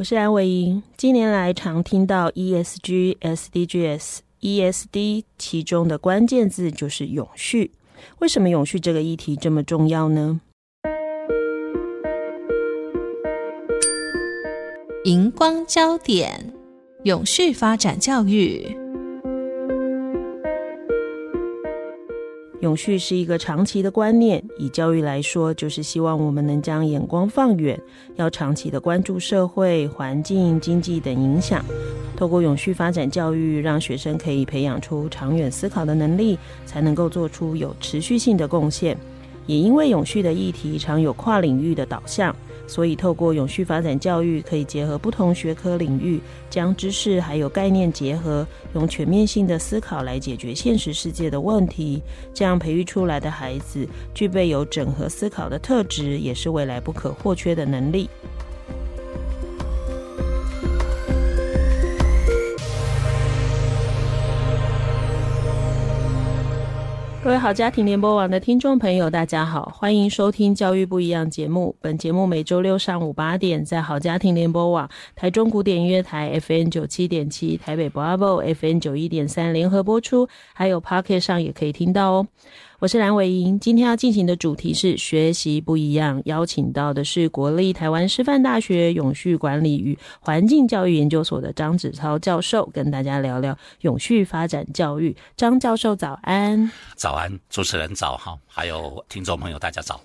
我是安伟莹。近年来常听到 ESG、SDGs、ESD，其中的关键字就是永续。为什么永续这个议题这么重要呢？荧光焦点：永续发展教育。永续是一个长期的观念，以教育来说，就是希望我们能将眼光放远，要长期的关注社会、环境、经济等影响。透过永续发展教育，让学生可以培养出长远思考的能力，才能够做出有持续性的贡献。也因为永续的议题常有跨领域的导向。所以，透过永续发展教育，可以结合不同学科领域，将知识还有概念结合，用全面性的思考来解决现实世界的问题。这样培育出来的孩子，具备有整合思考的特质，也是未来不可或缺的能力。各位好家庭联播网的听众朋友，大家好，欢迎收听《教育不一样》节目。本节目每周六上午八点在好家庭联播网、台中古典音乐台 FN 九七点七、台北 Bravo FN 九一点三联合播出，还有 Pocket 上也可以听到哦。我是蓝伟莹，今天要进行的主题是学习不一样，邀请到的是国立台湾师范大学永续管理与环境教育研究所的张子超教授，跟大家聊聊永续发展教育。张教授早安，早安，主持人早哈，还有听众朋友大家早。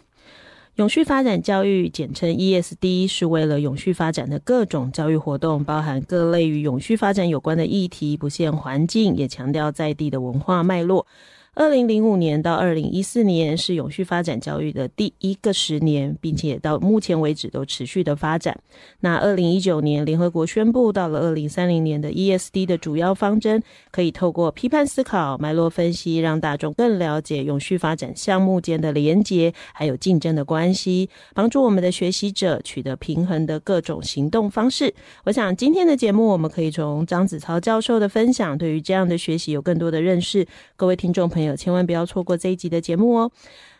永续发展教育简称 ESD，是为了永续发展的各种教育活动，包含各类与永续发展有关的议题，不限环境，也强调在地的文化脉络。二零零五年到二零一四年是永续发展教育的第一个十年，并且到目前为止都持续的发展。那二零一九年，联合国宣布，到了二零三零年的 ESD 的主要方针，可以透过批判思考、脉络分析，让大众更了解永续发展项目间的连结，还有竞争的关系，帮助我们的学习者取得平衡的各种行动方式。我想今天的节目，我们可以从张子超教授的分享，对于这样的学习有更多的认识。各位听众朋友。千万不要错过这一集的节目哦！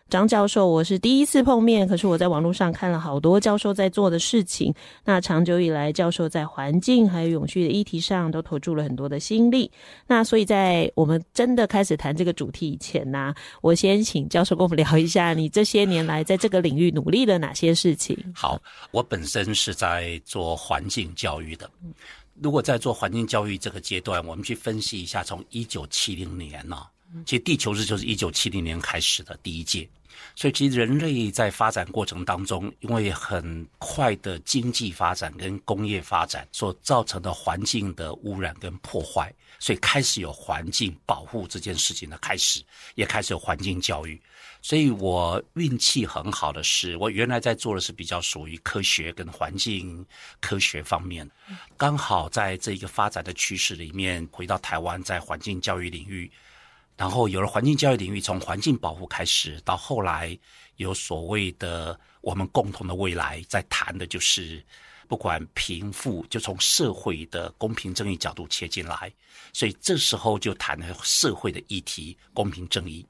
张教授，我是第一次碰面，可是我在网络上看了好多教授在做的事情。那长久以来，教授在环境还有永续的议题上都投注了很多的心力。那所以在我们真的开始谈这个主题以前呢、啊，我先请教授跟我们聊一下，你这些年来在这个领域努力了哪些事情？好，我本身是在做环境教育的。如果在做环境教育这个阶段，我们去分析一下，从一九七零年呢、啊。其实地球日就是一九七零年开始的第一届，所以其实人类在发展过程当中，因为很快的经济发展跟工业发展所造成的环境的污染跟破坏，所以开始有环境保护这件事情的开始，也开始有环境教育。所以我运气很好的是，我原来在做的是比较属于科学跟环境科学方面，刚好在这一个发展的趋势里面，回到台湾在环境教育领域。然后有了环境教育领域，从环境保护开始，到后来有所谓的我们共同的未来，在谈的就是不管贫富，就从社会的公平正义角度切进来，所以这时候就谈了社会的议题，公平正义。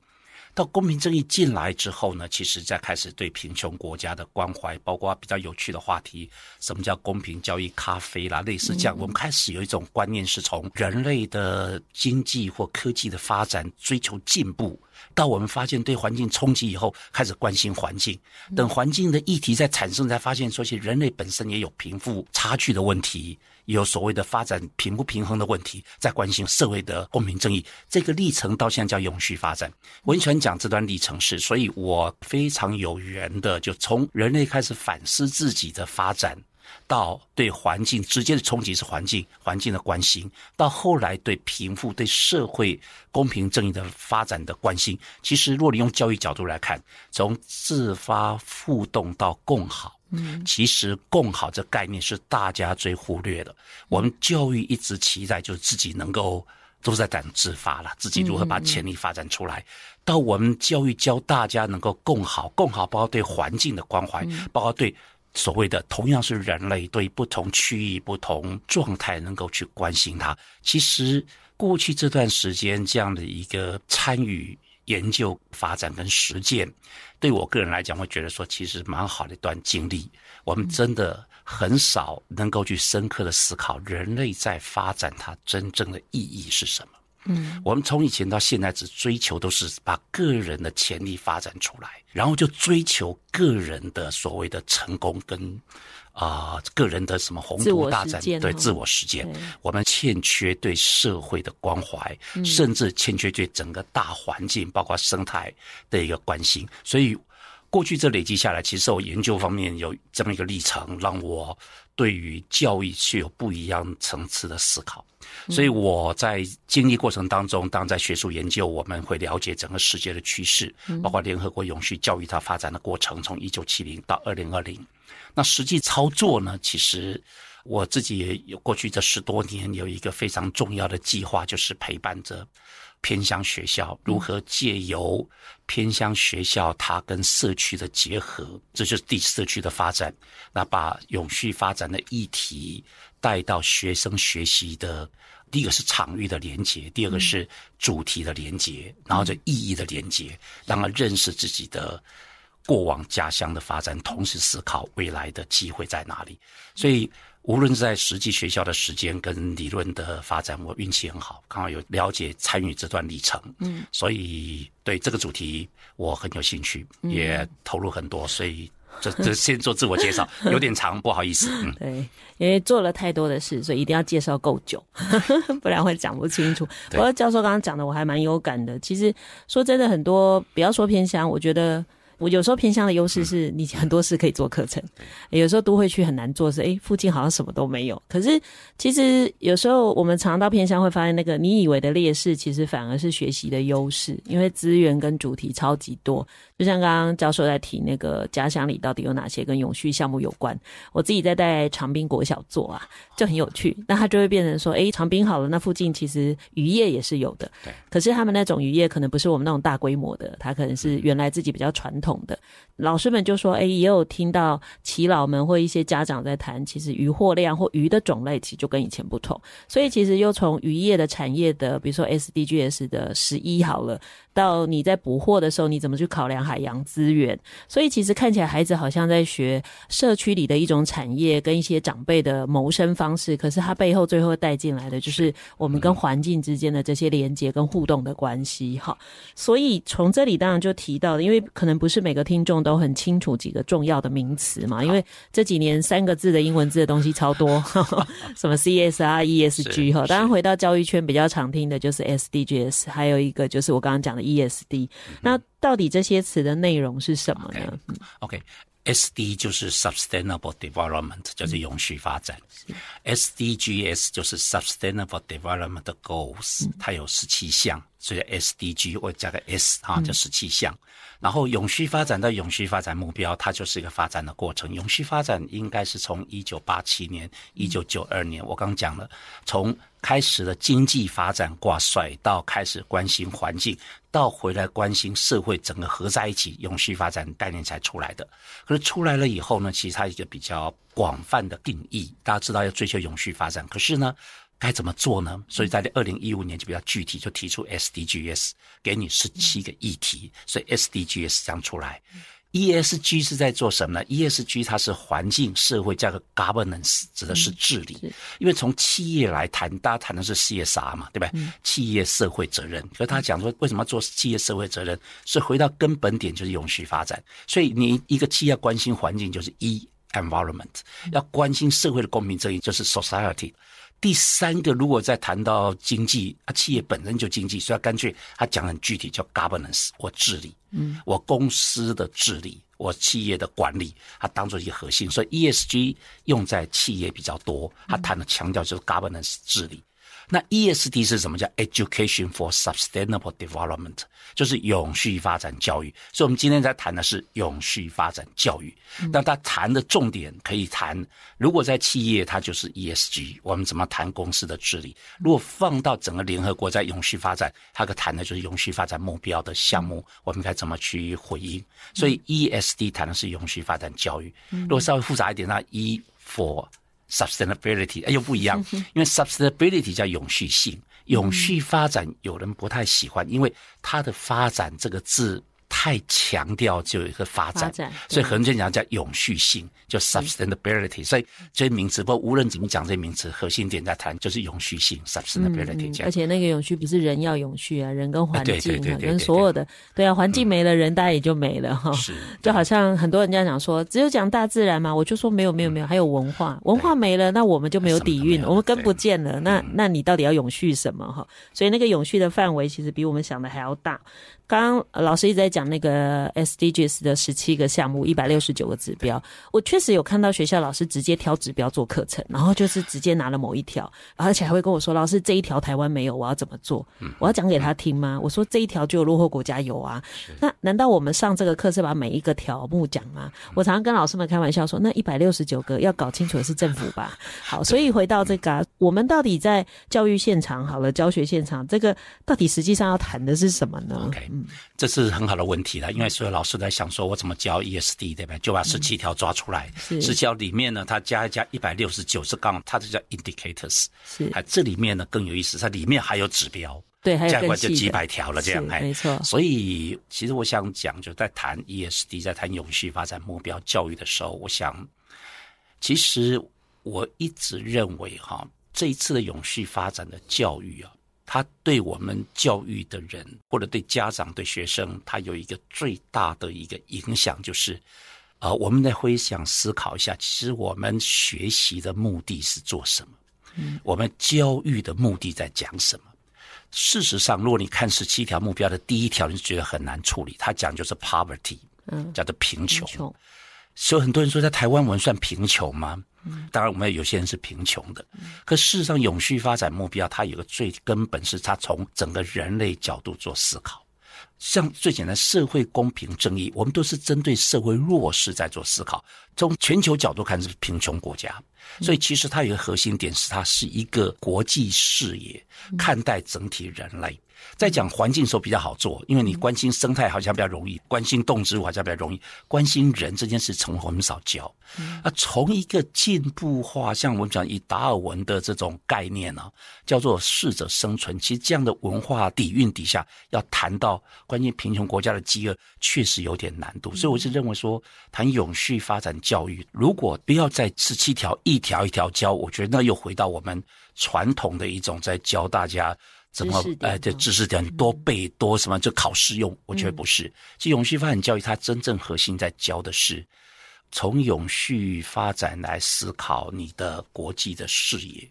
到公平正义进来之后呢，其实再开始对贫穷国家的关怀，包括比较有趣的话题，什么叫公平交易咖啡啦，类似这样，我们开始有一种观念，是从人类的经济或科技的发展追求进步，到我们发现对环境冲击以后，开始关心环境。等环境的议题在产生，才发现说，其实人类本身也有贫富差距的问题。有所谓的发展平不平衡的问题，在关心社会的公平正义，这个历程到现在叫永续发展。我很喜欢讲这段历程是，所以我非常有缘的，就从人类开始反思自己的发展，到对环境直接的冲击是环境环境的关心，到后来对贫富对社会公平正义的发展的关心。其实，若你用教育角度来看，从自发互动到共好。嗯，其实共好这概念是大家最忽略的。我们教育一直期待就是自己能够都在讲自发了，自己如何把潜力发展出来。到我们教育教大家能够共好，共好包括对环境的关怀，包括对。所谓的同样是人类，对不同区域、不同状态能够去关心它。其实过去这段时间这样的一个参与研究、发展跟实践，对我个人来讲，会觉得说其实蛮好的一段经历。我们真的很少能够去深刻的思考人类在发展它真正的意义是什么。嗯，我们从以前到现在只追求都是把个人的潜力发展出来，然后就追求个人的所谓的成功跟啊、呃、个人的什么宏图大展，对自我实践。我们欠缺对社会的关怀，甚至欠缺对整个大环境，包括生态的一个关心。所以过去这累积下来，其实我研究方面有这么一个历程，让我对于教育是有不一样层次的思考。所以我在经历过程当中，当在学术研究，我们会了解整个世界的趋势，包括联合国永续教育它发展的过程，从一九七零到二零二零。那实际操作呢？其实我自己也有过去这十多年有一个非常重要的计划，就是陪伴着偏乡学校如何借由偏乡学校它跟社区的结合，这就是地社区的发展，那把永续发展的议题。带到学生学习的，第一个是场域的连接，第二个是主题的连接，然后这意义的连接，让他认识自己的过往家乡的发展，同时思考未来的机会在哪里。所以，无论是在实际学校的时间跟理论的发展，我运气很好，刚好有了解参与这段历程。嗯，所以对这个主题我很有兴趣，也投入很多，所以。这这 先做自我介绍，有点长，不好意思。嗯，对，因为做了太多的事，所以一定要介绍够久，不然会讲不清楚。不过教授刚刚讲的，我还蛮有感的。其实说真的，很多不要说偏乡，我觉得。我有时候偏向的优势是你很多事可以做课程，有时候都会去很难做是，哎，附近好像什么都没有。可是其实有时候我们常到偏乡会发现，那个你以为的劣势，其实反而是学习的优势，因为资源跟主题超级多。就像刚刚教授在提那个家乡里到底有哪些跟永续项目有关，我自己在带长滨国小做啊，就很有趣。那他就会变成说，哎，长滨好了，那附近其实渔业也是有的，对。可是他们那种渔业可能不是我们那种大规模的，他可能是原来自己比较传统的。老师们就说：“哎，也有听到耆老们或一些家长在谈，其实鱼货量或鱼的种类其实就跟以前不同。所以其实又从渔业的产业的，比如说 SDGs 的十一好了，到你在捕获的时候，你怎么去考量海洋资源？所以其实看起来孩子好像在学社区里的一种产业跟一些长辈的谋生方式，可是他背后最后带进来的就是我们跟环境之间的这些连接跟互动的关系。哈，所以从这里当然就提到了，因为可能不是每个听众都很清楚几个重要的名词嘛，因为这几年三个字的英文字的东西超多，什么 CSR、ESG 哈。当然回到教育圈比较常听的就是 SDGs，还有一个就是我刚刚讲的 ESD。那到底这些词的内容是什么呢？OK，SD、okay. 就是 Sustainable Development，就是永续发展。SDGs 就是 Sustainable Development Goals，它有十七项。所以 SDG 我加个 S 啊，就十七项。然后永续发展到永续发展目标，它就是一个发展的过程。永续发展应该是从一九八七年、一九九二年，我刚讲了，从开始的经济发展挂帅，到开始关心环境，到回来关心社会，整个合在一起，永续发展概念才出来的。可是出来了以后呢，其实它一个比较广泛的定义，大家知道要追求永续发展，可是呢，该怎么做呢？所以在二零一五年就比较具体，就提出 SDGs，给你十七个议题，所以 SDGs 这样出来。ESG 是在做什么呢？ESG 它是环境、社会加个 governance，指的是治理。因为从企业来谈，大家谈的是 CSR 嘛，对吧？企业社会责任。可是他讲说，为什么要做企业社会责任？是回到根本点，就是永续发展。所以你一个企业要关心环境，就是 E environment；要关心社会的公平正义，就是 society。第三个，如果再谈到经济啊，企业本身就经济，所以干脆他讲很具体，叫 governance，我治理，嗯，我公司的治理，我企业的管理，它当做一个核心，所以 ESG 用在企业比较多，他谈的强调就是 governance 治理。那 ESD 是什么？叫 Education for Sustainable Development，就是永续发展教育。所以，我们今天在谈的是永续发展教育。那它谈的重点可以谈，如果在企业，它就是 ESG，我们怎么谈公司的治理？如果放到整个联合国在永续发展，它可谈的就是永续发展目标的项目，我们该怎么去回应？所以 ESD 谈的是永续发展教育。如果稍微复杂一点，那 E for Sustainability 哎又不一样，因为 Sustainability 叫永续性，永续发展有人不太喜欢，因为它的发展这个字。太强调就有一个发展，所以很多人讲叫永续性，叫 sustainability。所以这些名词，不过无论怎么讲，这些名词核心点在谈就是永续性 sustainability、嗯。而且那个永续不是人要永续啊，人跟环境啊，人所有的对啊，环境没了，嗯、人大家也就没了哈。是，就好像很多人家讲说，只有讲大自然嘛，我就说没有没有没有，还有文化，文化没了，那我们就没有底蕴，我们跟不见了。那那你到底要永续什么哈？所以那个永续的范围其实比我们想的还要大。刚刚老师一直在讲那个 SDGs 的十七个项目，一百六十九个指标。我确实有看到学校老师直接挑指标做课程，然后就是直接拿了某一条，而且还会跟我说：“老师，这一条台湾没有，我要怎么做？我要讲给他听吗？”我说：“这一条就有落后国家有啊。”那难道我们上这个课是把每一个条目讲吗？我常常跟老师们开玩笑说：“那一百六十九个要搞清楚的是政府吧？” 好，所以回到这个、啊，我们到底在教育现场好了，教学现场这个到底实际上要谈的是什么呢？Okay. 这是很好的问题了，因为所有老师在想说，我怎么教 ESD 对吧？就把十七条抓出来，十七条里面呢，它加一加一百六十九是杠，它就叫 indicators。是，还这里面呢更有意思，它里面还有指标，对，还有加过就几百条了，这样哎，没错。所以其实我想讲，就在谈 ESD，在谈永续发展目标教育的时候，我想，其实我一直认为哈，这一次的永续发展的教育啊。他对我们教育的人，或者对家长、对学生，他有一个最大的一个影响，就是，呃，我们来回想思考一下，其实我们学习的目的是做什么？嗯，我们教育的目的在讲什么？事实上，如果你看十七条目标的第一条，你就觉得很难处理。他讲就是 poverty，嗯，叫做贫穷。贫穷。所以很多人说，在台湾我们算贫穷吗？当然，我们有些人是贫穷的，可事实上，永续发展目标它有个最根本，是它从整个人类角度做思考。像最简单，社会公平正义，我们都是针对社会弱势在做思考。从全球角度看，是贫穷国家，所以其实它有一个核心点，是它是一个国际视野看待整体人类。在讲环境的时候比较好做，因为你关心生态好像比较容易，关心动植物好像比较容易，关心人这件事从很少教。啊，从一个进步化，像我们讲以达尔文的这种概念呢、啊，叫做适者生存。其实这样的文化底蕴底下，要谈到关心贫穷国家的饥饿，确实有点难度。所以我是认为说，谈永续发展教育，如果不要在十七条一条一条教，我觉得那又回到我们传统的一种在教大家。怎么？哎，这知识点多背多什么就考试用？我觉得不是。其实永续发展教育它真正核心在教的是，从永续发展来思考你的国际的视野，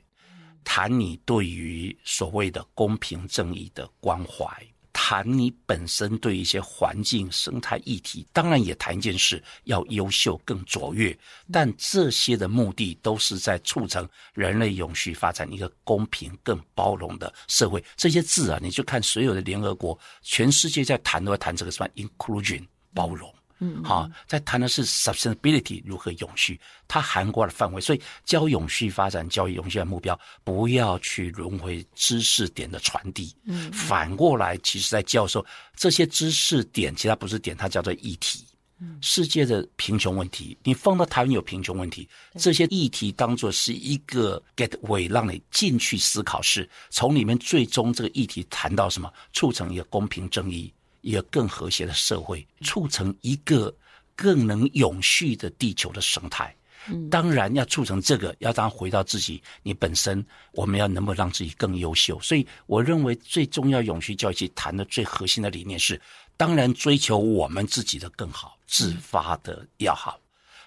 谈你对于所谓的公平正义的关怀。谈你本身对一些环境生态议题，当然也谈一件事，要优秀更卓越，但这些的目的都是在促成人类永续发展一个公平、更包容的社会。这些字啊，你就看所有的联合国，全世界在谈都在谈这个什么 inclusion 包容。嗯，好，在谈的是 sustainability 如何永续，它涵盖的范围，所以教永续发展教育永续的目标，不要去轮回知识点的传递。嗯，反过来，其实在教授，这些知识点，其实它不是点，它叫做议题。嗯，世界的贫穷问题，你放到台湾有贫穷问题，这些议题当做是一个 gateway，让你进去思考，是从里面最终这个议题谈到什么，促成一个公平正义。一个更和谐的社会，促成一个更能永续的地球的生态。当然要促成这个，要当回到自己，你本身我们要能不能让自己更优秀？所以我认为最重要永续教育谈的最核心的理念是，当然追求我们自己的更好，自发的要好。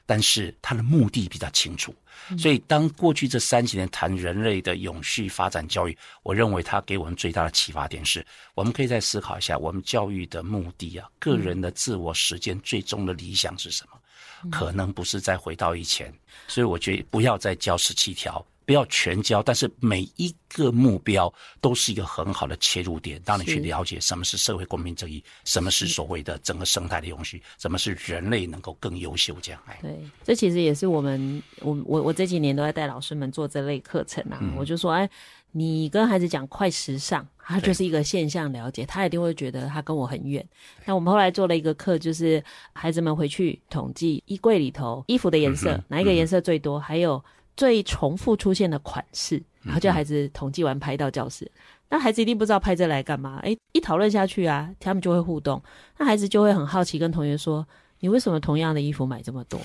但是他的目的比较清楚，所以当过去这三十年谈人类的永续发展教育，我认为它给我们最大的启发点是，我们可以再思考一下，我们教育的目的啊，个人的自我实践最终的理想是什么？可能不是再回到以前，所以我觉得不要再教十七条。不要全交，但是每一个目标都是一个很好的切入点，让你去了解什么是社会公平正义，什么是所谓的整个生态的永续，什么是人类能够更优秀这样。哎，对，这其实也是我们我我我这几年都在带老师们做这类课程啊，嗯、我就说，哎，你跟孩子讲快时尚，他就是一个现象了解，他一定会觉得他跟我很远。那我们后来做了一个课，就是孩子们回去统计衣柜里头衣服的颜色，嗯、哪一个颜色最多，嗯、还有。最重复出现的款式，然后叫孩子统计完拍到教室。嗯、那孩子一定不知道拍这来干嘛？诶，一讨论下去啊，他们就会互动。那孩子就会很好奇，跟同学说：“你为什么同样的衣服买这么多？”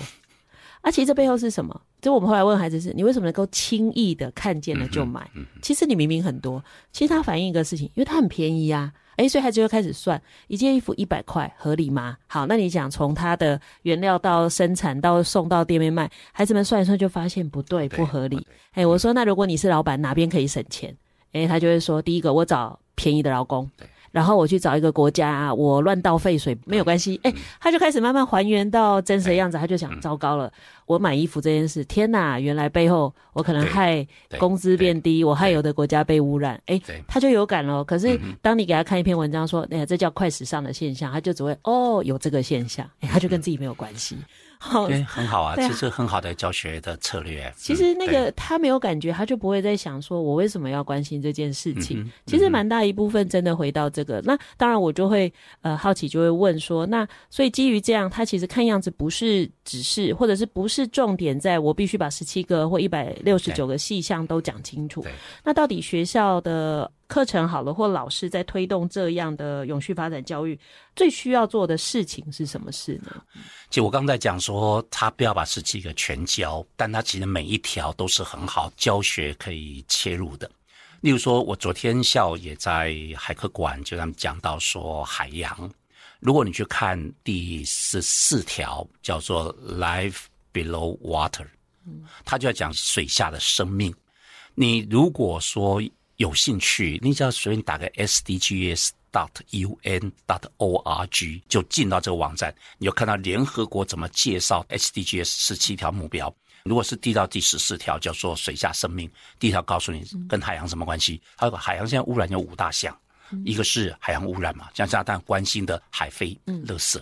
啊，其实这背后是什么？就我们后来问孩子是：“你为什么能够轻易的看见了就买？”其实你明明很多，其实他反映一个事情，因为它很便宜啊。诶，所以孩子就开始算一件衣服一百块合理吗？好，那你讲从它的原料到生产到送到店面卖，孩子们算一算就发现不对，不合理。诶，我说那如果你是老板，哪边可以省钱？诶，他就会说第一个我找便宜的劳工。然后我去找一个国家，我乱倒废水没有关系，哎，他就开始慢慢还原到真实的样子，他就想，糟糕了，我买衣服这件事，天哪，原来背后我可能害工资变低，我害有的国家被污染，哎，他就有感了。可是当你给他看一篇文章说，哎，这叫快时尚的现象，他就只会哦，有这个现象，哎，他就跟自己没有关系。好，对，很好啊，其实很好的教学的策略。其实那个他没有感觉，他就不会在想说，我为什么要关心这件事情。其实蛮大一部分真的回到这个，那当然我就会呃好奇，就会问说，那所以基于这样，他其实看样子不是只是，或者是不是重点，在我必须把十七个或一百六十九个细项都讲清楚。那到底学校的？课程好了，或老师在推动这样的永续发展教育，最需要做的事情是什么事呢？其实我刚才讲说，他不要把十七个全教，但他其实每一条都是很好教学可以切入的。例如说，我昨天下午也在海科馆，就他们讲到说海洋，如果你去看第十四条，叫做 Life Below Water，他就要讲水下的生命。你如果说有兴趣，你只要随便打个 SDGs dot UN dot org 就进到这个网站，你就看到联合国怎么介绍 SDGs 十七条目标。如果是递到第十四条，叫做水下生命，第一条告诉你跟海洋什么关系？还有海洋现在污染有五大项，一个是海洋污染嘛，像大家关心的海飞、垃圾；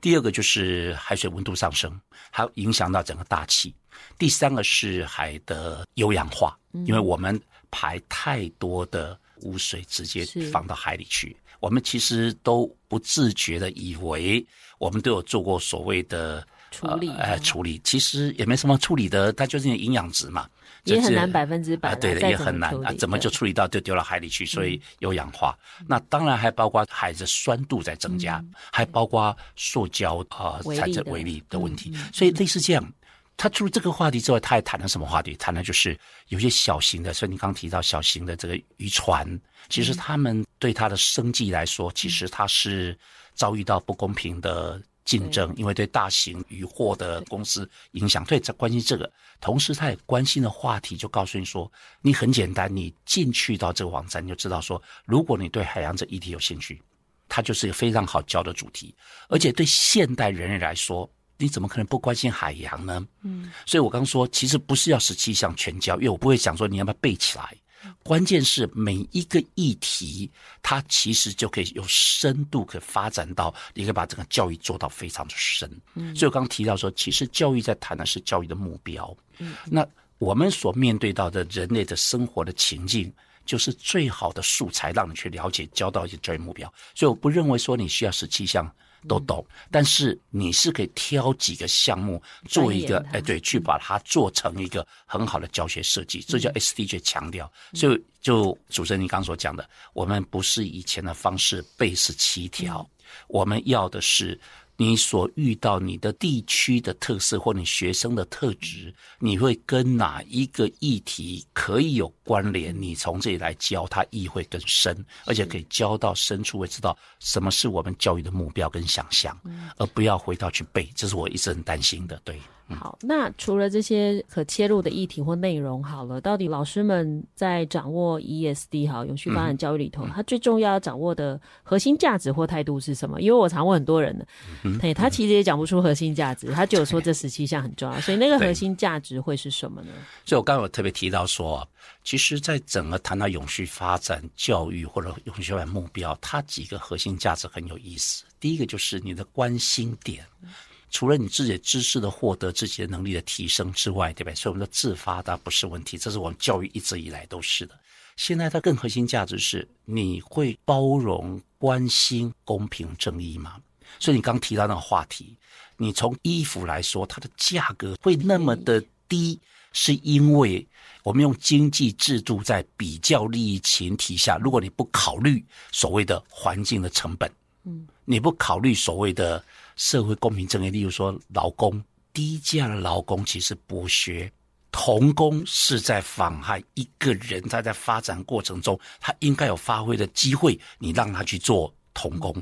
第二个就是海水温度上升，还有影响到整个大气；第三个是海的有氧化，因为我们。排太多的污水直接放到海里去，我们其实都不自觉的以为我们都有做过所谓的处理，呃，处理。其实也没什么处理的，它就是营养值嘛，也很难百分之百，对的，也很难。啊，怎么就处理到就丢到海里去，所以有氧化。嗯、那当然还包括海的酸度在增加，嗯、还包括塑胶啊产生微粒的问题，嗯、所以类似这样。他除了这个话题之外，他还谈了什么话题？谈的就是有些小型的，所以你刚提到小型的这个渔船，其实他们对他的生计来说，其实他是遭遇到不公平的竞争，因为对大型渔获的公司影响。对，在关心这个，同时他也关心的话题，就告诉你说，你很简单，你进去到这个网站，你就知道说，如果你对海洋这议题有兴趣，它就是一个非常好教的主题，而且对现代人类来说。你怎么可能不关心海洋呢？嗯，所以我刚刚说，其实不是要十七项全教，因为我不会想说你要不要背起来。关键是每一个议题，它其实就可以有深度，可以发展到，你可以把整个教育做到非常的深。嗯，所以我刚刚提到说，其实教育在谈的是教育的目标。嗯，那我们所面对到的人类的生活的情境，就是最好的素材，让你去了解教到一些教育目标。所以我不认为说你需要十七项。都懂，但是你是可以挑几个项目做一个，哎，对，去把它做成一个很好的教学设计，这叫 SDG 强调。所以，就主持人你刚刚所讲的，我们不是以前的方式背十七条，我们要的是。你所遇到你的地区的特色或你学生的特质，你会跟哪一个议题可以有关联？你从这里来教他，意会更深，而且可以教到深处，会知道什么是我们教育的目标跟想象，而不要回到去背。这是我一直很担心的。对，好，那除了这些可切入的议题或内容，好了，到底老师们在掌握 ESD 好永续发展教育里头，他、嗯、最重要要掌握的核心价值或态度是什么？因为我常问很多人的，嗯，他其实也讲不出核心价值，他就有说这十七项很重要，所以那个核心价值会是什么呢？所以我刚刚有特别提到说，其实，在整个谈到永续发展教育或者永续发展目标，它几个核心价值很有意思。第一个就是你的关心点。除了你自己的知识的获得、自己的能力的提升之外，对不对？所以我们的自发它不是问题，这是我们教育一直以来都是的。现在它更核心价值是你会包容、关心公平正义吗？所以你刚提到那个话题，你从衣服来说，它的价格会那么的低，是因为我们用经济制度在比较利益前提下，如果你不考虑所谓的环境的成本，嗯，你不考虑所谓的。社会公平正义，例如说劳工低价的劳工其实剥削童工，是在妨害一个人他在发展过程中他应该有发挥的机会，你让他去做童工，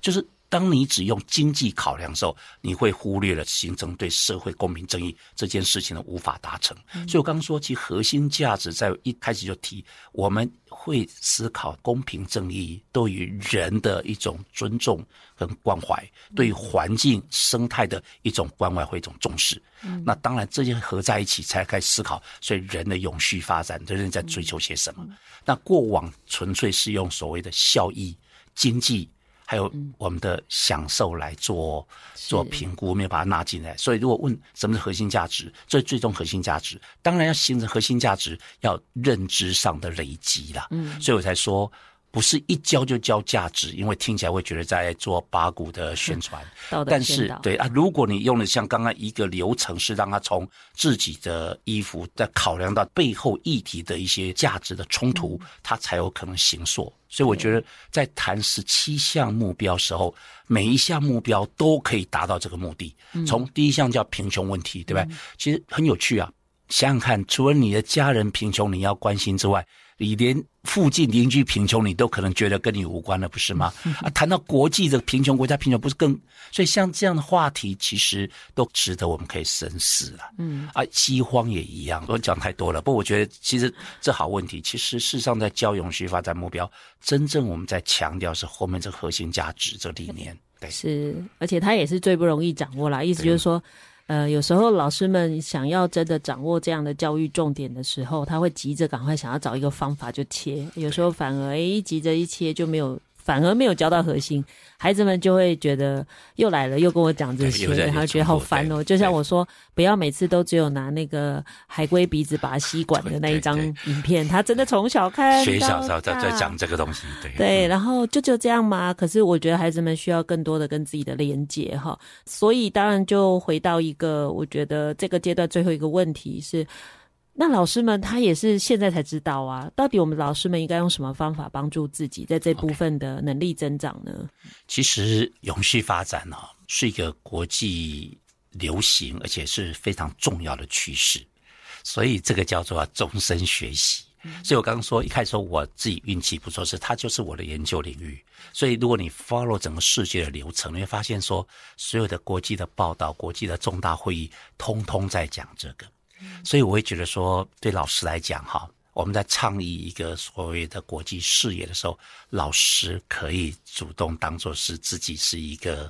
就是。当你只用经济考量的时候，你会忽略了形成对社会公平正义这件事情的无法达成。所以我刚刚说，其核心价值在一开始就提，我们会思考公平正义对于人的一种尊重跟关怀，对于环境生态的一种关怀或一种重视。那当然这些合在一起才开始思考，所以人的永续发展，人在追求些什么？那过往纯粹是用所谓的效益、经济。还有我们的享受来做做评估，没有把它纳进来。所以，如果问什么是核心价值，最最终核心价值，当然要形成核心价值，要认知上的累积啦。嗯，所以我才说。不是一教就教价值，因为听起来会觉得在做八股的宣传。但是对啊，如果你用的像刚刚一个流程，是让他从自己的衣服再考量到背后议题的一些价值的冲突，他才有可能行塑。所以我觉得在谈十七项目标时候，每一项目标都可以达到这个目的。从第一项叫贫穷问题，对吧？其实很有趣啊，想想看，除了你的家人贫穷你要关心之外。你连附近邻居贫穷，你都可能觉得跟你无关了，不是吗？啊，谈到国际的贫穷国家贫穷，不是更？所以像这样的话题，其实都值得我们可以深思了。嗯，啊，饥荒也一样。我讲太多了，不过我觉得其实这好问题。其实事实上，在教永续发展目标，真正我们在强调是后面这核心价值这理念。对，是，而且它也是最不容易掌握啦。意思就是说。呃，有时候老师们想要真的掌握这样的教育重点的时候，他会急着赶快想要找一个方法就切，有时候反而诶急着一切就没有。反而没有教到核心，孩子们就会觉得又来了，又跟我讲这些，然后觉得好烦哦。就像我说，不要每次都只有拿那个海龟鼻子拔吸管的那一张影片，他真的从小看学小时候在在讲这个东西，对对，然后就就这样嘛。可是我觉得孩子们需要更多的跟自己的连接哈，所以当然就回到一个，我觉得这个阶段最后一个问题是。那老师们他也是现在才知道啊，到底我们老师们应该用什么方法帮助自己在这部分的能力增长呢.其实永续发展呢、哦、是一个国际流行而且是非常重要的趋势，所以这个叫做终身学习。所以我刚刚说一开始说我自己运气不错，是它就是我的研究领域。所以如果你 follow 整个世界的流程，你会发现说所有的国际的报道、国际的重大会议，通通在讲这个。所以我会觉得说，对老师来讲，哈，我们在倡议一个所谓的国际视野的时候，老师可以主动当做是自己是一个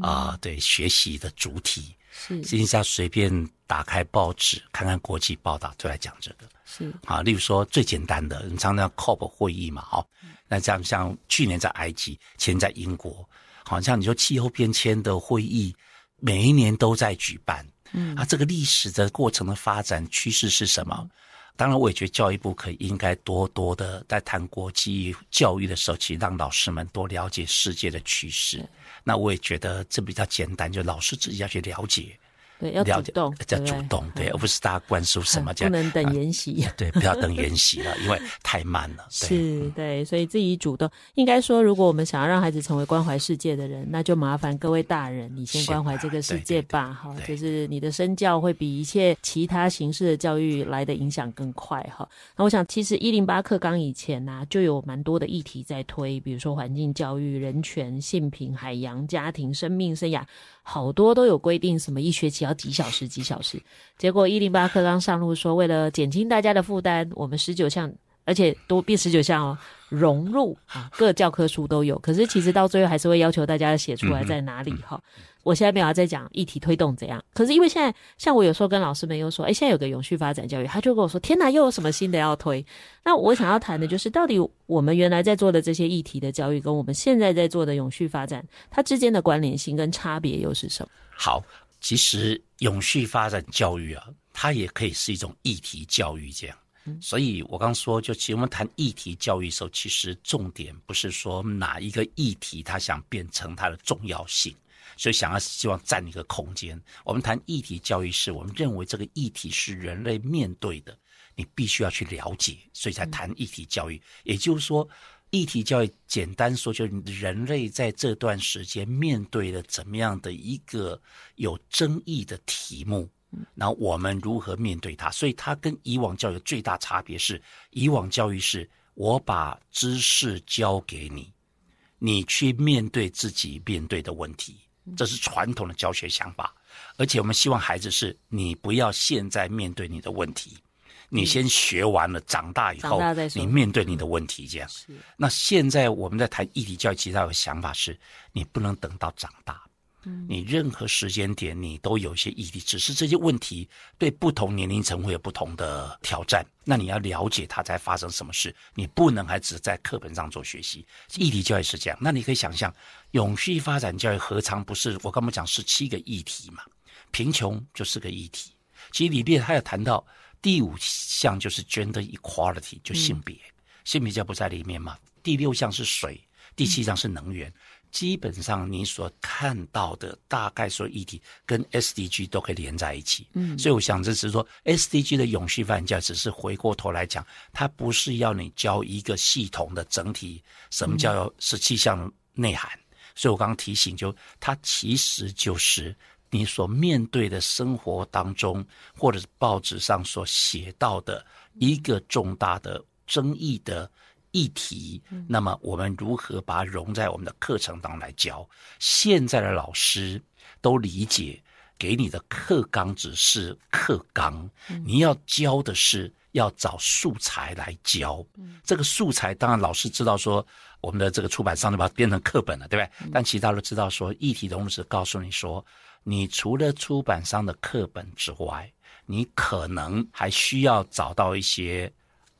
啊、呃，对学习的主体。是，实际上随便打开报纸看看国际报道，都来讲这个。是啊，例如说最简单的，你常常 COP 会议嘛，哦，那这样像去年在埃及，前年在英国，好像你说气候变迁的会议，每一年都在举办。嗯，啊，这个历史的过程的发展趋势是什么？当然，我也觉得教育部可以应该多多的在谈国际教育的时候，去让老师们多了解世界的趋势。那我也觉得这比较简单，就老师自己要去了解。对，要主动，要主动，对，而不是大家灌输什么，不能等研习，对，不要等研习了，因为太慢了。是，对，所以自己主动。应该说，如果我们想要让孩子成为关怀世界的人，那就麻烦各位大人，你先关怀这个世界吧。哈，就是你的身教会比一切其他形式的教育来的影响更快。哈，那我想，其实一零八课纲以前呢、啊，就有蛮多的议题在推，比如说环境教育、人权、性平、海洋、家庭、生命、生涯。好多都有规定，什么一学期要几小时几小时。结果一零八课刚上路说，为了减轻大家的负担，我们十九项，而且多变十九项哦，融入啊各教科书都有。可是其实到最后还是会要求大家写出来在哪里哈。我现在没有在讲议题推动怎样，可是因为现在像我有时候跟老师们又说，诶，现在有个永续发展教育，他就跟我说，天哪，又有什么新的要推？那我想要谈的就是，到底我们原来在做的这些议题的教育，跟我们现在在做的永续发展，它之间的关联性跟差别又是什么？好，其实永续发展教育啊，它也可以是一种议题教育这样。所以我刚说，就其实我们谈议题教育的时候，其实重点不是说哪一个议题它想变成它的重要性。所以想要希望占一个空间。我们谈议题教育是，我们认为这个议题是人类面对的，你必须要去了解，所以才谈议题教育。也就是说，议题教育简单说，就是人类在这段时间面对了怎么样的一个有争议的题目，然后我们如何面对它。所以它跟以往教育最大差别是，以往教育是我把知识教给你，你去面对自己面对的问题。这是传统的教学想法，而且我们希望孩子是你不要现在面对你的问题，你先学完了，长大以后你面对你的问题，这样。是。那现在我们在谈议题教育，其实有个想法是，你不能等到长大。你任何时间点，你都有一些议题，只是这些问题对不同年龄层会有不同的挑战。那你要了解它在发生什么事，你不能还只在课本上做学习。议题教育是这样，那你可以想象，永续发展教育何尝不是我刚刚讲十七个议题嘛？贫穷就是个议题。其实里面还有谈到第五项就是 gender equality，就性别，嗯、性别就不在里面嘛。第六项是水，第七项是能源。嗯基本上你所看到的大概所有议题跟 SDG 都可以连在一起，嗯，所以我想这是说 SDG 的永续发展教育只是回过头来讲，它不是要你教一个系统的整体，什么叫十七项内涵？嗯，所以我刚刚提醒就它其实就是你所面对的生活当中，或者是报纸上所写到的一个重大的争议的。议题，那么我们如何把它融在我们的课程当中来教？现在的老师都理解，给你的课纲只是课纲，你要教的是要找素材来教。这个素材当然老师知道说，我们的这个出版商就把它变成课本了，对不对？但其他都知道说，议题融入是告诉你说，你除了出版商的课本之外，你可能还需要找到一些。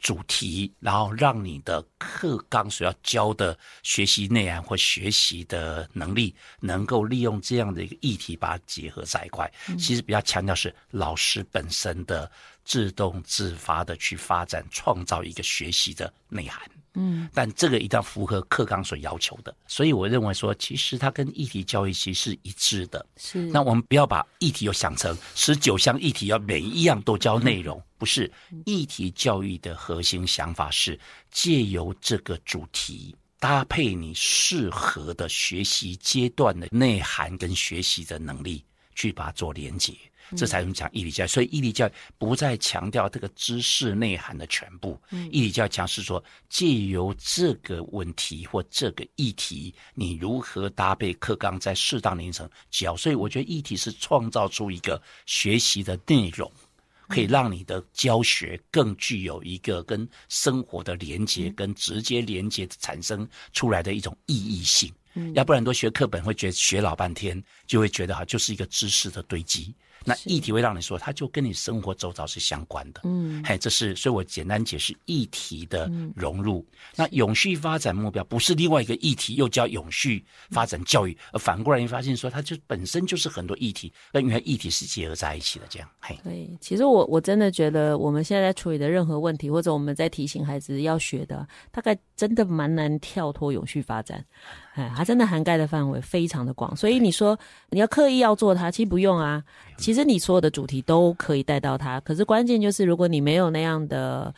主题，然后让你的课纲所要教的学习内涵或学习的能力，能够利用这样的一个议题把它结合在一块。其实比较强调是老师本身的自动自发的去发展，创造一个学习的内涵。嗯，但这个一定要符合课纲所要求的，所以我认为说，其实它跟议题教育其实是一致的。是，那我们不要把议题又想成十九项议题要每一样都教内容，不是。议题教育的核心想法是借由这个主题搭配你适合的学习阶段的内涵跟学习的能力，去把它做连结。这才能讲义理教育，所以义理教育不再强调这个知识内涵的全部。义理教育强是说，借由这个问题或这个议题，你如何搭配课纲，在适当年龄层教。所以我觉得议题是创造出一个学习的内容，可以让你的教学更具有一个跟生活的连结，跟直接连接产生出来的一种意义性。要不然多学课本会觉得学老半天，就会觉得哈，就是一个知识的堆积。那议题会让你说，它就跟你生活周遭是相关的。嗯，嘿，这是，所以我简单解释议题的融入。嗯、那永续发展目标不是另外一个议题，又叫永续发展教育，而反过来你发现说，它就本身就是很多议题那原来议题是结合在一起的。这样，嘿，对，其实我我真的觉得，我们现在在处理的任何问题，或者我们在提醒孩子要学的，大概真的蛮难跳脱永续发展。哎，它真的涵盖的范围非常的广，所以你说你要刻意要做它，其实不用啊。其实你所有的主题都可以带到它，可是关键就是如果你没有那样的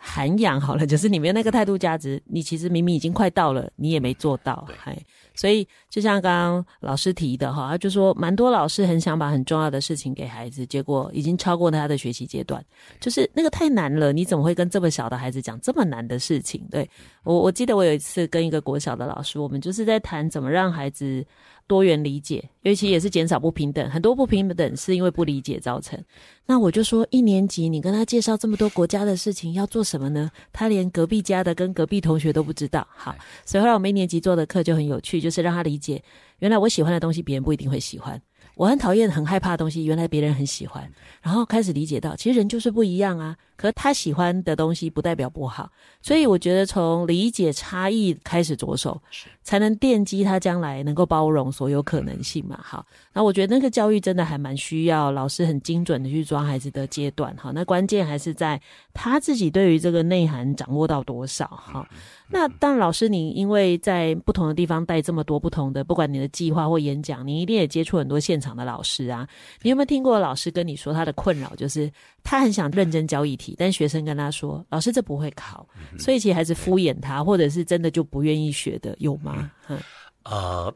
涵养，好了，就是你没有那个态度价值，你其实明明已经快到了，你也没做到。嗨。所以，就像刚刚老师提的哈，他就说，蛮多老师很想把很重要的事情给孩子，结果已经超过他的学习阶段，就是那个太难了。你怎么会跟这么小的孩子讲这么难的事情？对，我，我记得我有一次跟一个国小的老师，我们就是在谈怎么让孩子。多元理解，尤其也是减少不平等。很多不平等是因为不理解造成。那我就说，一年级你跟他介绍这么多国家的事情，要做什么呢？他连隔壁家的跟隔壁同学都不知道。好，所以后来我们一年级做的课就很有趣，就是让他理解，原来我喜欢的东西别人不一定会喜欢。我很讨厌、很害怕的东西，原来别人很喜欢，然后开始理解到，其实人就是不一样啊。可他喜欢的东西不代表不好，所以我觉得从理解差异开始着手，才能奠基他将来能够包容所有可能性嘛。好，那我觉得那个教育真的还蛮需要老师很精准的去抓孩子的阶段。好，那关键还是在他自己对于这个内涵掌握到多少。好，那当然老师你因为在不同的地方带这么多不同的，不管你的计划或演讲，你一定也接触很多现场的老师啊。你有没有听过老师跟你说他的困扰，就是他很想认真教议题？但学生跟他说：“老师，这不会考。”所以其实还是敷衍他，或者是真的就不愿意学的，有吗？嗯，呃，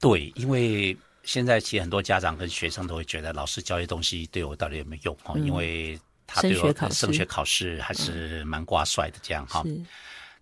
对，因为现在其实很多家长跟学生都会觉得，老师教的东西对我到底有没有用？哈、嗯，因为他对我升学考试还是蛮挂帅的，这样哈。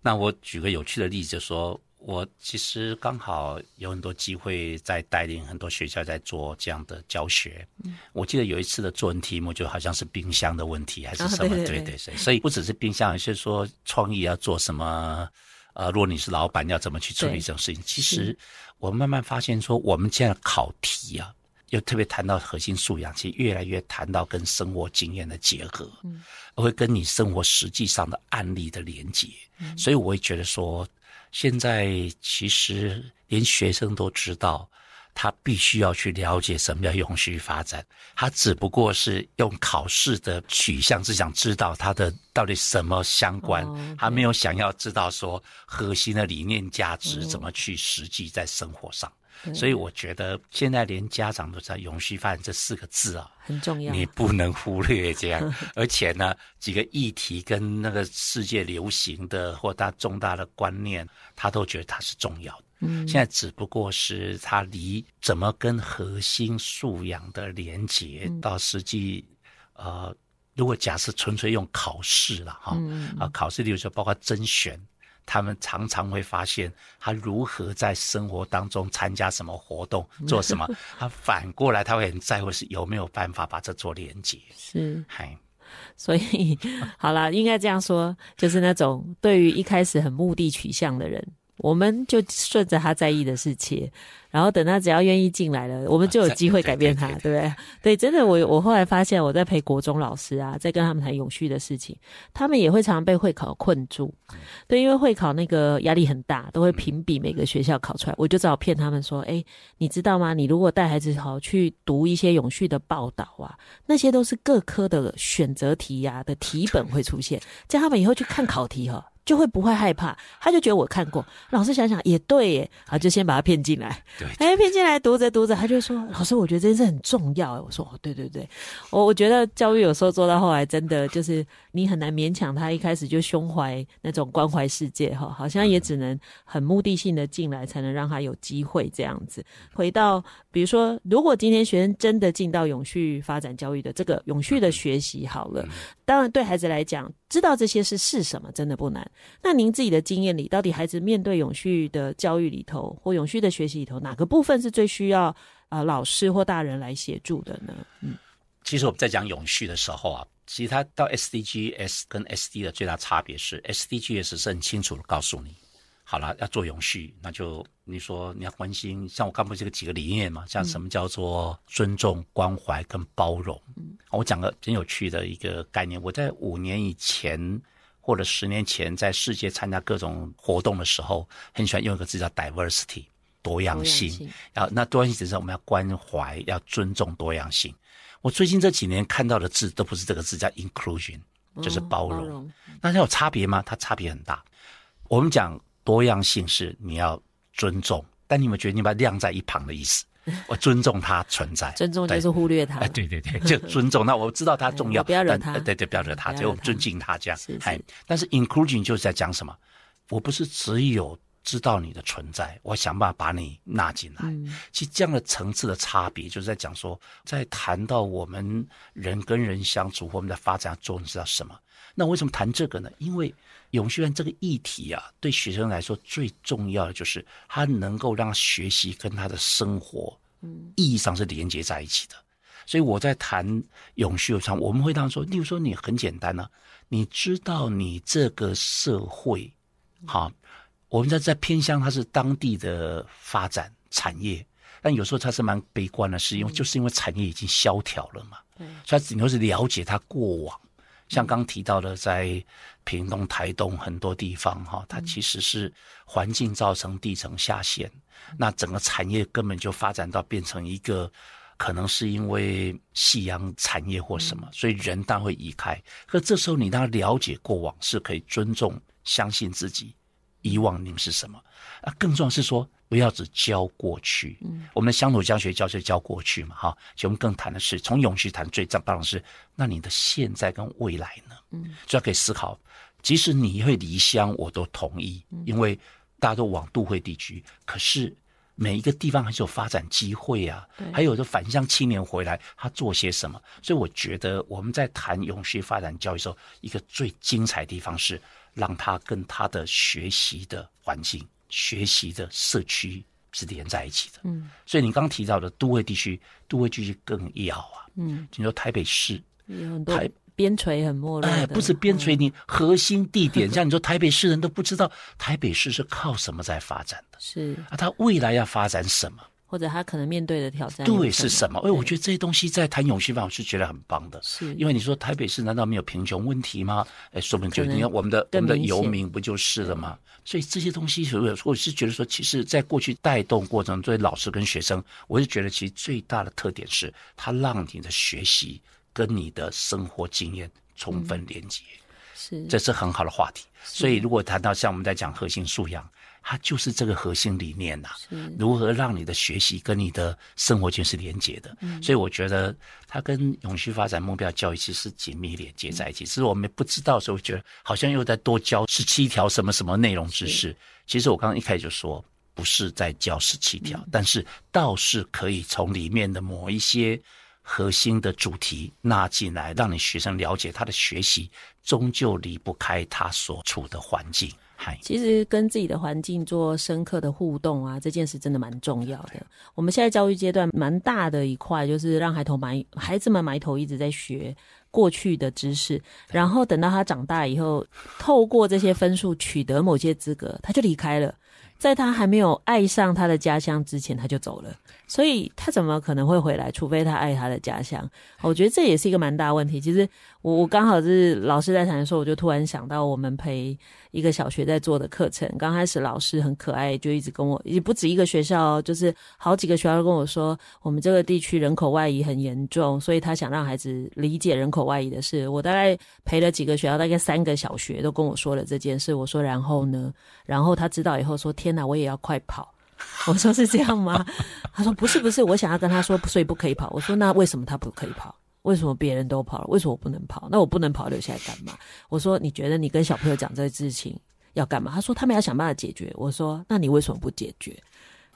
那我举个有趣的例子，就说。我其实刚好有很多机会在带领很多学校在做这样的教学。嗯，我记得有一次的作文题目就好像是冰箱的问题还是什么？哦、对，对，对。所以不只是冰箱，有些说创意要做什么？呃，如果你是老板，要怎么去处理这种事情？其实我慢慢发现说，我们现在考题啊，又特别谈到核心素养，其实越来越谈到跟生活经验的结合，嗯，会跟你生活实际上的案例的连接。嗯，所以我会觉得说。现在其实连学生都知道，他必须要去了解什么叫永续发展。他只不过是用考试的取向，是想知道他的到底什么相关，他没有想要知道说核心的理念价值怎么去实际在生活上。所以我觉得现在连家长都在“永续发展”这四个字啊，很重要，你不能忽略这样。而且呢，几个议题跟那个世界流行的或大重大的观念，他都觉得它是重要的。嗯，现在只不过是他离怎么跟核心素养的连接到实际，呃，如果假设纯粹用考试了哈，啊，考试例如说包括甄选。他们常常会发现，他如何在生活当中参加什么活动，做什么。他反过来，他会很在乎是有没有办法把这做连接。是，嗨，所以好啦，应该这样说，就是那种对于一开始很目的取向的人。我们就顺着他在意的事情，然后等他只要愿意进来了，我们就有机会改变他，对不对？对，真的，我我后来发现，我在陪国中老师啊，在跟他们谈永续的事情，他们也会常常被会考困住。对，因为会考那个压力很大，都会评比每个学校考出来，我就只好骗他们说：“哎，你知道吗？你如果带孩子好去读一些永续的报道啊，那些都是各科的选择题呀、啊、的题本会出现，这样他们以后去看考题哈。”就会不会害怕，他就觉得我看过。老师想想也对耶，啊，就先把他骗进来。对，哎，骗进来读着读着，他就说：“老师，我觉得这件事很重要。”我说：“哦，对对对，我我觉得教育有时候做到后来，真的就是你很难勉强他一开始就胸怀那种关怀世界哈，好像也只能很目的性的进来，才能让他有机会这样子。回到比如说，如果今天学生真的进到永续发展教育的这个永续的学习好了，当然对孩子来讲，知道这些是是什么，真的不难。那您自己的经验里，到底孩子面对永续的教育里头，或永续的学习里头，哪个部分是最需要啊、老师或大人来协助的呢？嗯，其实我们在讲永续的时候啊，其实它到 SDGs 跟 SD 的最大差别是，SDGs 是很清楚的告诉你，好了，要做永续，那就你说你要关心，像我刚不是这个几个理念嘛，像什么叫做尊重、关怀跟包容。嗯，我讲个很有趣的一个概念，我在五年以前。或者十年前在世界参加各种活动的时候，很喜欢用一个字叫 diversity 多样性。然后那多样性只是我们要关怀、要尊重多样性。我最近这几年看到的字都不是这个字，叫 inclusion，就是包容。哦、包容那它有差别吗？它差别很大。我们讲多样性是你要尊重，但你有没有觉得你把它晾在一旁的意思？我尊重它存在，尊重就是忽略它。哎，对对对，就尊重。那我知道它重要，不要惹它。对对，不要惹他，就我们尊敬它这样。哎，但是 inclusion 就是在讲什么？我不是只有知道你的存在，我想办法把你纳进来。其实这样的层次的差别，就是在讲说，在谈到我们人跟人相处，我们的发展，做你知道什么？那为什么谈这个呢？因为永续这个议题啊，对学生来说最重要的就是他能够让学习跟他的生活，嗯，意义上是连接在一起的。所以我在谈永续上，我们会这样说，例如说你很简单呢、啊，你知道你这个社会，好，我们在在偏乡，它是当地的发展产业，但有时候它是蛮悲观的，是因为就是因为产业已经萧条了嘛，所以只能是了解它过往。像刚提到的，在屏东、台东很多地方，哈，它其实是环境造成地层下陷，那整个产业根本就发展到变成一个，可能是因为夕阳产业或什么，所以人大会移开。可这时候你当了解过往，是可以尊重、相信自己，遗忘你们是什么。啊，更重要是说。不要只教过去，嗯，我们的乡土教学教就教过去嘛，哈。其实我们更谈的是从永续谈最重要的是，那你的现在跟未来呢？嗯，就要可以思考，即使你会离乡，我都同意，因为大家都往都会地区，可是每一个地方还是有发展机会啊。对，还有的返乡青年回来，他做些什么？所以我觉得我们在谈永续发展教育的时候，一个最精彩的地方是让他跟他的学习的环境。学习的社区是连在一起的，嗯，所以你刚提到的都会地区，都会地区更要啊，嗯，你说台北市有很多边陲很没落，哎，不是边陲，你核心地点，像你说台北市人都不知道台北市是靠什么在发展的，是。啊，它未来要发展什么？或者他可能面对的挑战，对是什么？哎，我觉得这些东西在谈永续方，我是觉得很棒的。是因为你说台北市难道没有贫穷问题吗？哎，说不定就你看我们的我们的游民不就是了吗？所以这些东西，我我是觉得说，其实在过去带动过程中，作为老师跟学生，我是觉得其实最大的特点是，它让你的学习跟你的生活经验充分连接。是，这是很好的话题。所以如果谈到像我们在讲核心素养。它就是这个核心理念呐、啊，如何让你的学习跟你的生活圈是连接的。嗯、所以我觉得它跟永续发展目标教育其实是紧密连接在一起。只是我们不知道的时候，觉得好像又在多教十七条什么什么内容知识。其实我刚刚一开始就说，不是在教十七条，但是倒是可以从里面的某一些核心的主题纳进来，让你学生了解他的学习终究离不开他所处的环境。嗨其实跟自己的环境做深刻的互动啊，这件事真的蛮重要的。我们现在教育阶段蛮大的一块，就是让孩童埋孩子们埋头一直在学过去的知识，然后等到他长大以后，透过这些分数取得某些资格，他就离开了。在他还没有爱上他的家乡之前，他就走了。所以他怎么可能会回来？除非他爱他的家乡。我觉得这也是一个蛮大问题。其实我我刚好是老师在谈的时候，我就突然想到，我们陪一个小学在做的课程。刚开始老师很可爱，就一直跟我，也不止一个学校，就是好几个学校都跟我说，我们这个地区人口外移很严重，所以他想让孩子理解人口外移的事。我大概陪了几个学校，大概三个小学都跟我说了这件事。我说然后呢？然后他知道以后说，天哪，我也要快跑。我说是这样吗？他说不是不是，我想要跟他说，所以不可以跑。我说那为什么他不可以跑？为什么别人都跑了？为什么我不能跑？那我不能跑，留下来干嘛？我说你觉得你跟小朋友讲这个事情要干嘛？他说他们要想办法解决。我说那你为什么不解决？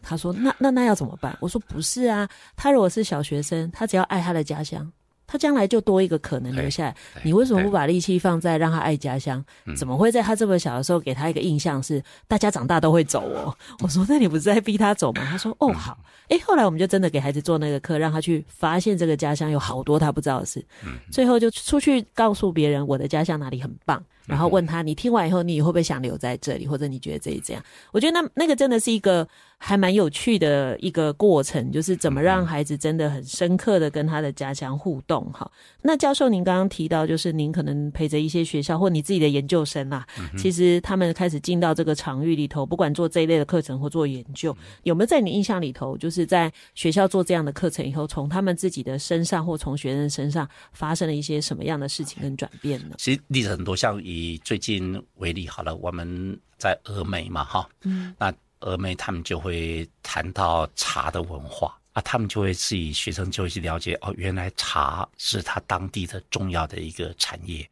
他说那那那要怎么办？我说不是啊，他如果是小学生，他只要爱他的家乡。他将来就多一个可能留下来。你为什么不把力气放在让他爱家乡？怎么会在他这么小的时候给他一个印象是大家长大都会走哦？我说那你不是在逼他走吗？他说哦好。诶，后来我们就真的给孩子做那个课，让他去发现这个家乡有好多他不知道的事。最后就出去告诉别人我的家乡哪里很棒。然后问他，你听完以后，你会不会想留在这里，或者你觉得这里这样？我觉得那那个真的是一个还蛮有趣的一个过程，就是怎么让孩子真的很深刻的跟他的家乡互动。哈，那教授您刚刚提到，就是您可能陪着一些学校或你自己的研究生啊，其实他们开始进到这个场域里头，不管做这一类的课程或做研究，有没有在你印象里头，就是在学校做这样的课程以后，从他们自己的身上或从学生身上发生了一些什么样的事情跟转变呢？其实例子很多，像。以最近为例好了，我们在峨眉嘛，哈，嗯，那峨眉他们就会谈到茶的文化啊，他们就会自己学生就会去了解哦，原来茶是他当地的重要的一个产业。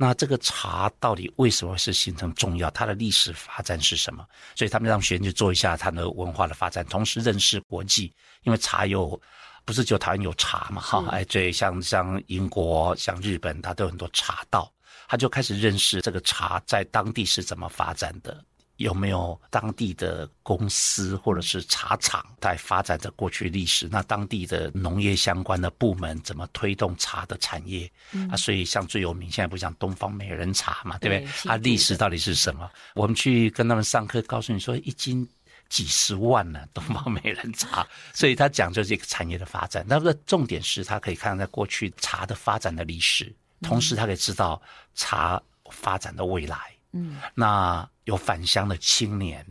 那这个茶到底为什么是形成重要？它的历史发展是什么？所以他们让学生去做一下它的文化的发展，同时认识国际，因为茶有不是只有台湾有茶嘛，哈，哎，对，像像英国、像日本，它都有很多茶道。他就开始认识这个茶在当地是怎么发展的。有没有当地的公司或者是茶厂在发展着过去历史？那当地的农业相关的部门怎么推动茶的产业？嗯、啊，所以像最有名现在不讲东方美人茶嘛，对不对？它历史到底是什么？我们去跟他们上课，告诉你说一斤几十万呢，东方美人茶。所以他讲就是一个产业的发展。那个重点是他可以看到在过去茶的发展的历史，同时他可以知道茶发展的未来。嗯，那。有返乡的青年，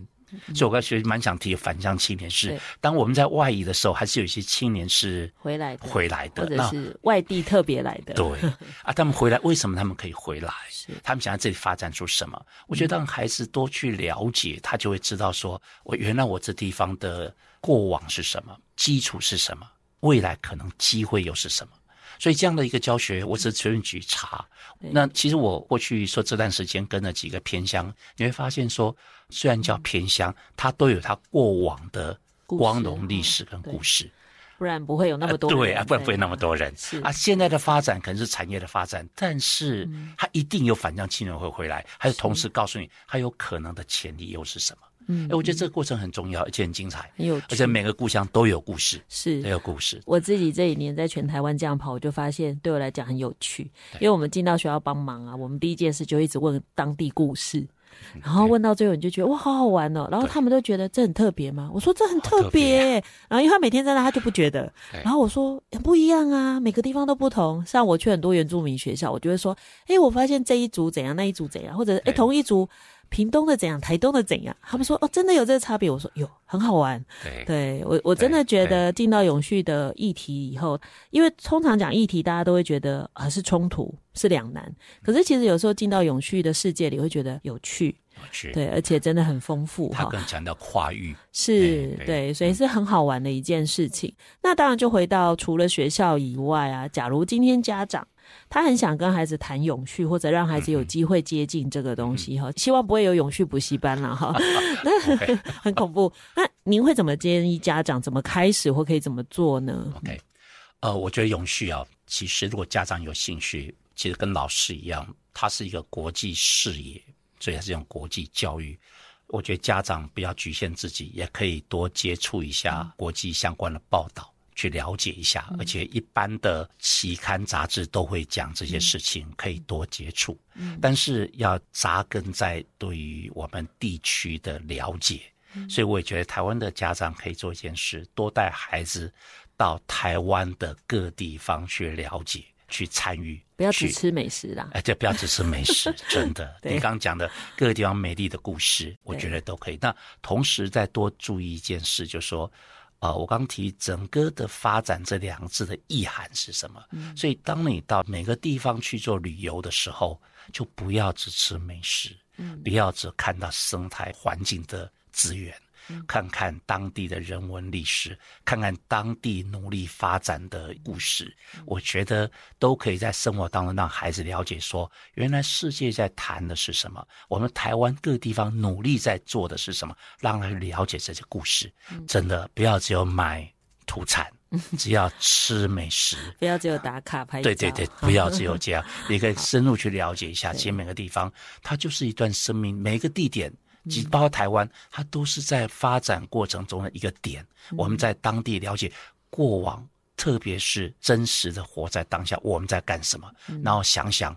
所以我刚才蛮想提返乡青年是，当我们在外移的时候，还是有一些青年是回来的，回来的，或者是外地特别来的。对啊，他们回来为什么他们可以回来？是他们想在这里发展出什么？我觉得让孩子多去了解，他就会知道说，我原来我这地方的过往是什么，基础是什么，未来可能机会又是什么。所以这样的一个教学，我只是随便举茶。那其实我过去说这段时间跟了几个偏乡，你会发现说，虽然叫偏乡，它都有它过往的光荣历史跟故事，不然不会有那么多人。对啊，不然不会那么多人。啊，现在的发展可能是产业的发展，但是它一定有反向青年会回来，还有同时告诉你，它有可能的潜力又是什么？嗯，哎，我觉得这个过程很重要，而且很精彩，很有趣，而且每个故乡都有故事，是都有故事。我自己这一年在全台湾这样跑，我就发现对我来讲很有趣，因为我们进到学校帮忙啊，我们第一件事就一直问当地故事，然后问到最后你就觉得哇，好好玩哦，然后他们都觉得这很特别吗？我说这很特别，然后因为他每天在那，他就不觉得，然后我说不一样啊，每个地方都不同。像我去很多原住民学校，我就会说，哎，我发现这一组怎样，那一组怎样，或者哎同一组。屏东的怎样，台东的怎样？他们说哦，真的有这个差别。我说哟，很好玩。对，对我我真的觉得进到永续的议题以后，因为通常讲议题，大家都会觉得啊是冲突，是两难。可是其实有时候进到永续的世界里，会觉得有趣，有趣，对，而且真的很丰富。他更强调跨域，是对，对，所以是很好玩的一件事情。那当然就回到除了学校以外啊，假如今天家长。他很想跟孩子谈永续，或者让孩子有机会接近这个东西哈，希望不会有永续补习班了哈，那很恐怖。那您会怎么建议家长怎么开始或可以怎么做呢？OK，呃，我觉得永续啊，其实如果家长有兴趣，其实跟老师一样，它是一个国际视野，所以它是用国际教育。我觉得家长不要局限自己，也可以多接触一下国际相关的报道。去了解一下，而且一般的期刊杂志都会讲这些事情，可以多接触。嗯，但是要扎根在对于我们地区的了解，所以我也觉得台湾的家长可以做一件事，多带孩子到台湾的各地方去了解、去参与。不要只吃美食啦，哎，对，不要只吃美食，真的。你刚刚讲的各个地方美丽的故事，我觉得都可以。那同时再多注意一件事，就是说。啊、呃，我刚提整个的发展这两个字的意涵是什么？嗯、所以当你到每个地方去做旅游的时候，就不要只吃美食，嗯，不要只看到生态环境的资源。看看当地的人文历史，看看当地努力发展的故事，我觉得都可以在生活当中让孩子了解说，原来世界在谈的是什么，我们台湾各地方努力在做的是什么，让他了解这些故事。真的不要只有买土产，只要吃美食，不要只有打卡拍照。对对对，不要只有这样，你可以深入去了解一下，其实每个地方它就是一段生命，每一个地点。即包括台湾，它都是在发展过程中的一个点。我们在当地了解过往，特别是真实的活在当下，我们在干什么，然后想想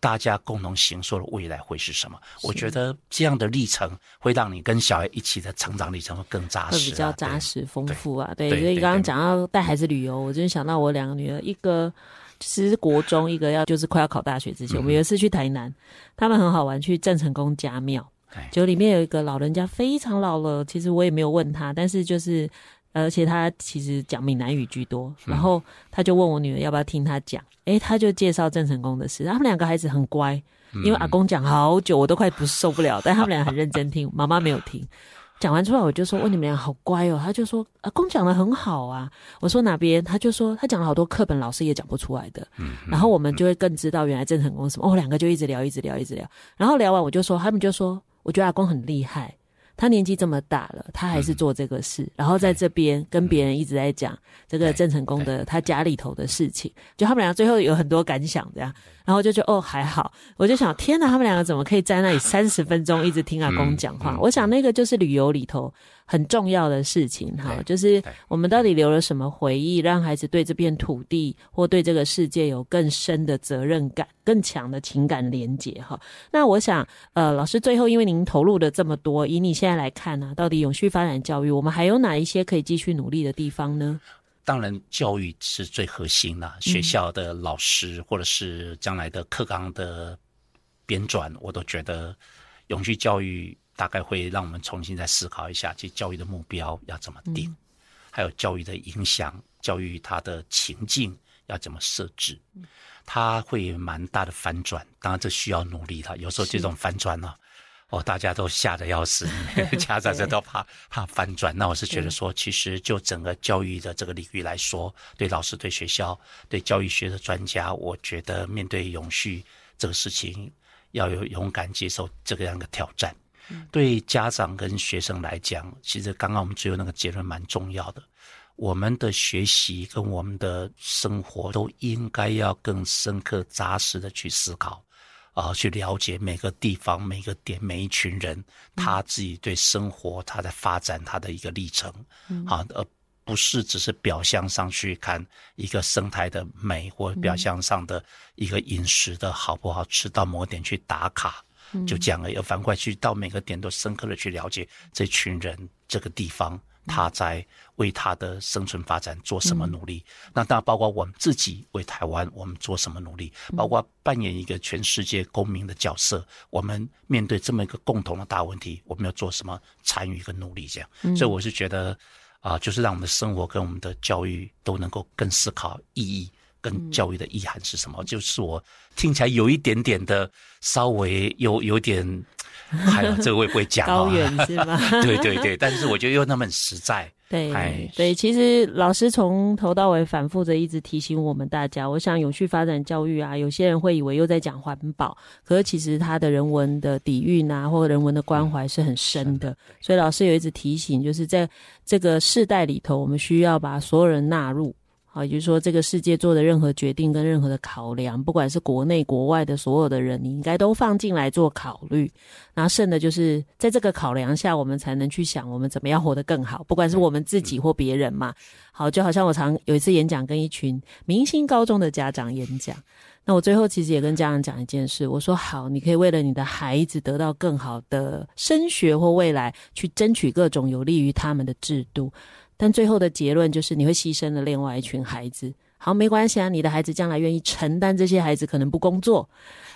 大家共同行说的未来会是什么。我觉得这样的历程会让你跟小孩一起的成长历程会更扎实，会比较扎实丰富啊。对，所以刚刚讲到带孩子旅游，我就想到我两个女儿，一个其实国中，一个要就是快要考大学之前，我们有一次去台南，他们很好玩，去郑成功家庙。就里面有一个老人家，非常老了。其实我也没有问他，但是就是，而且他其实讲闽南语居多。然后他就问我女儿要不要听他讲，诶，他就介绍郑成功的事。他们两个孩子很乖，因为阿公讲好久，我都快不受不了。但他们俩很认真听，妈妈没有听。讲完出来，我就说：“哦，你们俩好乖哦。”他就说：“阿公讲的很好啊。”我说：“哪边？”他就说：“他讲了好多课本老师也讲不出来的。”然后我们就会更知道原来郑成功什么。哦，两个就一直聊，一直聊，一直聊。然后聊完，我就说，他们就说。我觉得阿公很厉害，他年纪这么大了，他还是做这个事，嗯、然后在这边跟别人一直在讲这个郑成功的他家里头的事情，就他们两个最后有很多感想这样，然后就觉得哦还好，我就想天哪，他们两个怎么可以在那里三十分钟一直听阿公讲话？我想那个就是旅游里头。很重要的事情哈，就是我们到底留了什么回忆，让孩子对这片土地或对这个世界有更深的责任感、更强的情感连结哈。那我想，呃，老师最后因为您投入了这么多，以你现在来看呢、啊，到底永续发展教育，我们还有哪一些可以继续努力的地方呢？当然，教育是最核心的，学校的老师或者是将来的课纲的编撰，我都觉得永续教育。大概会让我们重新再思考一下，这教育的目标要怎么定，还有教育的影响，教育它的情境要怎么设置，它会蛮大的反转。当然，这需要努力了。有时候这种反转呢，哦，大家都吓得要死，家长这都怕怕翻转。那我是觉得说，其实就整个教育的这个领域来说，对老师、对学校、对教育学的专家，我觉得面对永续这个事情，要有勇敢接受这个样的挑战。对家长跟学生来讲，其实刚刚我们最后那个结论蛮重要的。我们的学习跟我们的生活都应该要更深刻、扎实的去思考，啊，去了解每个地方、每个点、每一群人他自己对生活、他在发展他的一个历程，啊，而不是只是表象上去看一个生态的美，或表象上的一个饮食的好不好吃，到某点去打卡。就这样而已，而反过来去到每个点都深刻的去了解这群人、这个地方，他在为他的生存发展做什么努力。嗯、那当然包括我们自己为台湾，我们做什么努力，包括扮演一个全世界公民的角色。我们面对这么一个共同的大问题，我们要做什么参与跟努力？这样，嗯、所以我是觉得啊、呃，就是让我们的生活跟我们的教育都能够更思考意义。跟教育的意涵是什么？嗯、就是我听起来有一点点的，稍微有有点，还有这个会不会讲？高远是吗？对对对，但是我觉得又那么实在。对，唉对，其实老师从头到尾反复的一直提醒我们大家。我想永续发展教育啊，有些人会以为又在讲环保，可是其实他的人文的底蕴啊，或人文的关怀是很深的。嗯、所以老师有一直提醒，就是在这个世代里头，我们需要把所有人纳入。好，也就是说，这个世界做的任何决定跟任何的考量，不管是国内国外的所有的人，你应该都放进来做考虑。然后剩的就是在这个考量下，我们才能去想我们怎么样活得更好，不管是我们自己或别人嘛。好，就好像我常有一次演讲，跟一群明星高中的家长演讲，那我最后其实也跟家长讲一件事，我说好，你可以为了你的孩子得到更好的升学或未来，去争取各种有利于他们的制度。但最后的结论就是你会牺牲了另外一群孩子。好，没关系啊，你的孩子将来愿意承担这些孩子可能不工作，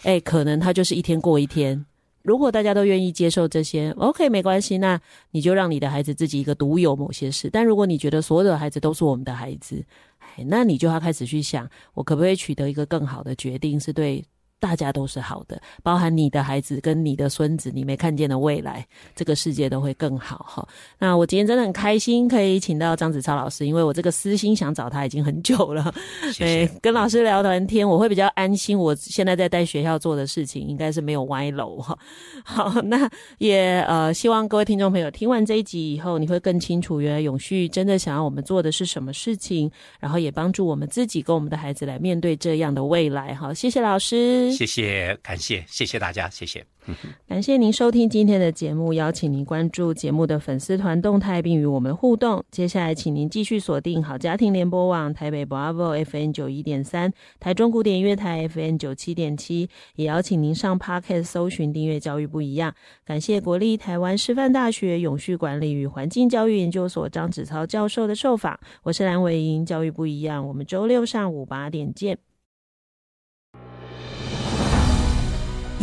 诶，可能他就是一天过一天。如果大家都愿意接受这些，OK，没关系，那你就让你的孩子自己一个独有某些事。但如果你觉得所有的孩子都是我们的孩子，哎，那你就要开始去想，我可不可以取得一个更好的决定，是对。大家都是好的，包含你的孩子跟你的孙子，你没看见的未来，这个世界都会更好哈。那我今天真的很开心，可以请到张子超老师，因为我这个私心想找他已经很久了。谢谢。跟老师聊完天，我会比较安心。我现在在带学校做的事情，应该是没有歪楼哈。好，那也呃，希望各位听众朋友听完这一集以后，你会更清楚，原来永续真的想要我们做的是什么事情，然后也帮助我们自己跟我们的孩子来面对这样的未来。哈，谢谢老师。谢谢，感谢，谢谢大家，谢谢。感谢您收听今天的节目，邀请您关注节目的粉丝团动态，并与我们互动。接下来，请您继续锁定好家庭联播网台北 Bravo FM 九一点三，台中古典乐台 FM 九七点七，也邀请您上 Pocket 搜寻订阅教育不一样。感谢国立台湾师范大学永续管理与环境教育研究所张子超教授的受访。我是蓝伟莹，教育不一样，我们周六上午八点见。